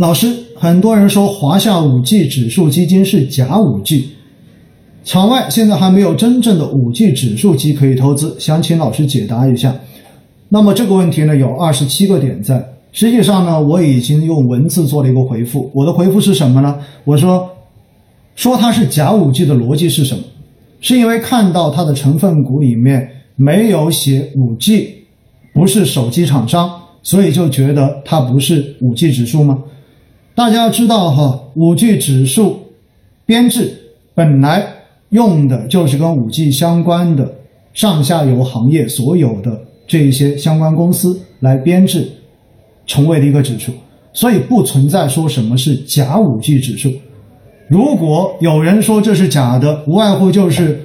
老师，很多人说华夏五 G 指数基金是假五 G，场外现在还没有真正的五 G 指数基可以投资，想请老师解答一下。那么这个问题呢，有二十七个点在。实际上呢，我已经用文字做了一个回复。我的回复是什么呢？我说，说它是假五 G 的逻辑是什么？是因为看到它的成分股里面没有写五 G，不是手机厂商，所以就觉得它不是五 G 指数吗？大家要知道哈，五 G 指数编制本来用的就是跟五 G 相关的上下游行业所有的这一些相关公司来编制。成为的一个指数，所以不存在说什么是假五 G 指数。如果有人说这是假的，无外乎就是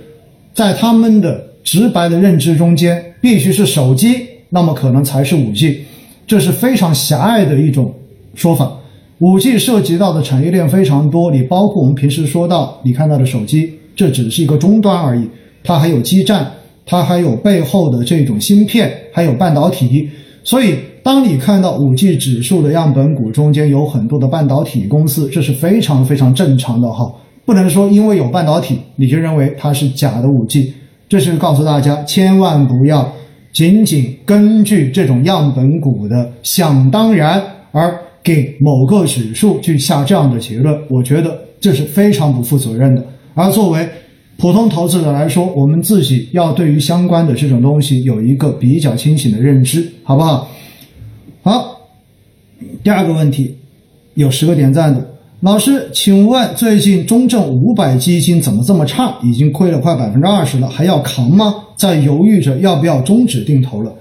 在他们的直白的认知中间，必须是手机，那么可能才是五 G，这是非常狭隘的一种说法。五 G 涉及到的产业链非常多，你包括我们平时说到你看到的手机，这只是一个终端而已，它还有基站，它还有背后的这种芯片，还有半导体，所以。当你看到五 G 指数的样本股中间有很多的半导体公司，这是非常非常正常的哈，不能说因为有半导体你就认为它是假的五 G。这是告诉大家，千万不要仅仅根据这种样本股的想当然而给某个指数去下这样的结论，我觉得这是非常不负责任的。而作为普通投资者来说，我们自己要对于相关的这种东西有一个比较清醒的认知，好不好？好，第二个问题，有十个点赞的老师，请问最近中证五百基金怎么这么差？已经亏了快百分之二十了，还要扛吗？在犹豫着要不要终止定投了。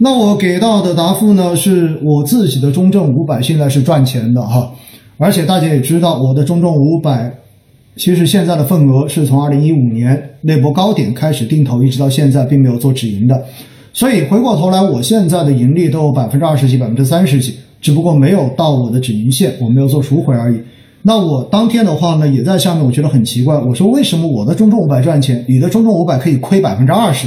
那我给到的答复呢，是我自己的中证五百现在是赚钱的哈，而且大家也知道，我的中证五百其实现在的份额是从二零一五年那波高点开始定投，一直到现在并没有做止盈的。所以回过头来，我现在的盈利都有百分之二十几、百分之三十几，只不过没有到我的止盈线，我没有做赎回而已。那我当天的话呢，也在下面，我觉得很奇怪，我说为什么我的中证五百赚钱，你的中证五百可以亏百分之二十？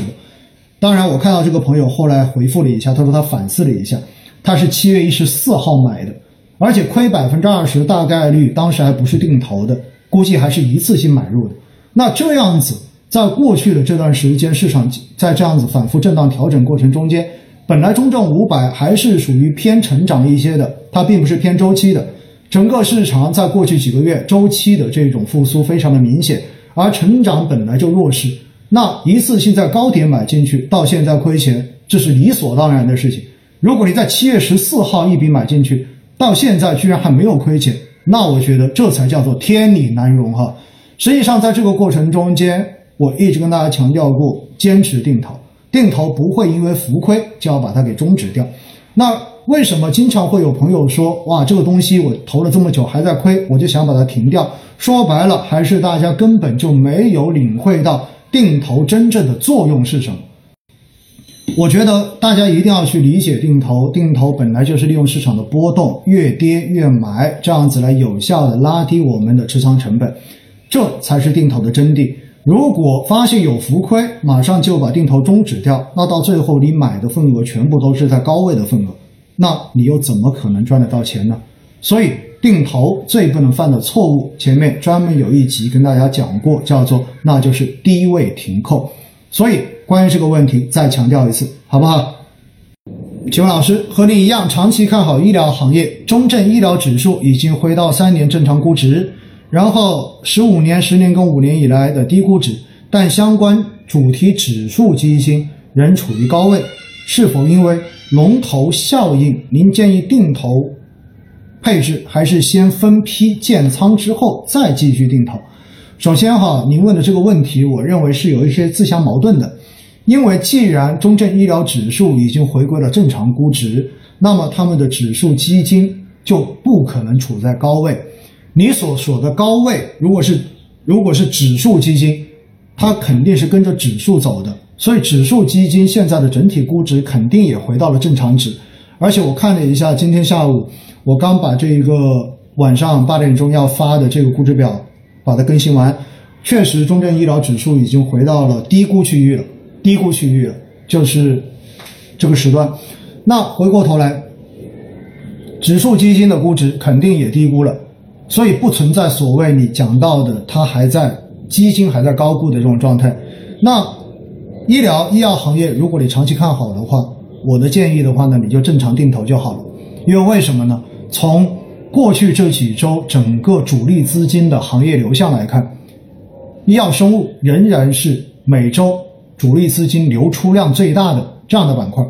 当然，我看到这个朋友后来回复了一下，他说他反思了一下，他是七月一十四号买的，而且亏百分之二十，大概率当时还不是定投的，估计还是一次性买入的。那这样子。在过去的这段时间，市场在这样子反复震荡调整过程中间，本来中证五百还是属于偏成长一些的，它并不是偏周期的。整个市场在过去几个月周期的这种复苏非常的明显，而成长本来就弱势，那一次性在高点买进去，到现在亏钱，这是理所当然的事情。如果你在七月十四号一笔买进去，到现在居然还没有亏钱，那我觉得这才叫做天理难容哈。实际上，在这个过程中间，我一直跟大家强调过，坚持定投，定投不会因为浮亏就要把它给终止掉。那为什么经常会有朋友说，哇，这个东西我投了这么久还在亏，我就想把它停掉？说白了，还是大家根本就没有领会到定投真正的作用是什么。我觉得大家一定要去理解定投，定投本来就是利用市场的波动，越跌越买，这样子来有效的拉低我们的持仓成本，这才是定投的真谛。如果发现有浮亏，马上就把定投终止掉，那到最后你买的份额全部都是在高位的份额，那你又怎么可能赚得到钱呢？所以定投最不能犯的错误，前面专门有一集跟大家讲过，叫做那就是低位停扣。所以关于这个问题再强调一次，好不好？请问老师，和你一样长期看好医疗行业，中证医疗指数已经回到三年正常估值。然后十五年、十年跟五年以来的低估值，但相关主题指数基金仍处于高位，是否因为龙头效应？您建议定投配置，还是先分批建仓之后再继续定投？首先哈，您问的这个问题，我认为是有一些自相矛盾的，因为既然中证医疗指数已经回归了正常估值，那么他们的指数基金就不可能处在高位。你所说的高位，如果是如果是指数基金，它肯定是跟着指数走的，所以指数基金现在的整体估值肯定也回到了正常值。而且我看了一下，今天下午我刚把这一个晚上八点钟要发的这个估值表把它更新完，确实中证医疗指数已经回到了低估区域了，低估区域了，就是这个时段。那回过头来。指数基金的估值肯定也低估了，所以不存在所谓你讲到的它还在基金还在高估的这种状态。那医疗医药行业，如果你长期看好的话，我的建议的话呢，你就正常定投就好了。因为为什么呢？从过去这几周整个主力资金的行业流向来看，医药生物仍然是每周主力资金流出量最大的这样的板块。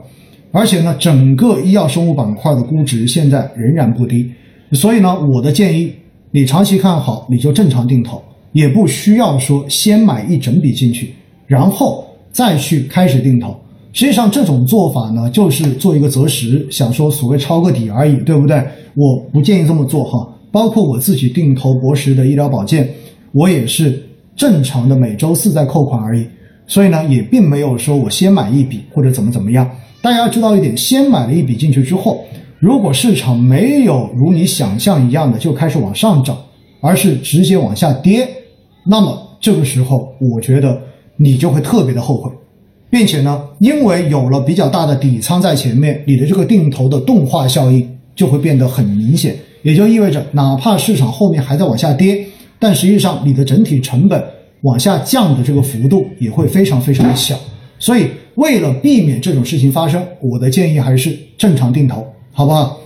而且呢，整个医药生物板块的估值现在仍然不低，所以呢，我的建议，你长期看好，你就正常定投，也不需要说先买一整笔进去，然后再去开始定投。实际上这种做法呢，就是做一个择时，想说所谓抄个底而已，对不对？我不建议这么做哈。包括我自己定投博时的医疗保健，我也是正常的每周四在扣款而已，所以呢，也并没有说我先买一笔或者怎么怎么样。大家要知道一点，先买了一笔进去之后，如果市场没有如你想象一样的就开始往上涨，而是直接往下跌，那么这个时候我觉得你就会特别的后悔，并且呢，因为有了比较大的底仓在前面，你的这个定投的动画效应就会变得很明显，也就意味着哪怕市场后面还在往下跌，但实际上你的整体成本往下降的这个幅度也会非常非常的小，所以。为了避免这种事情发生，我的建议还是正常定投，好不好？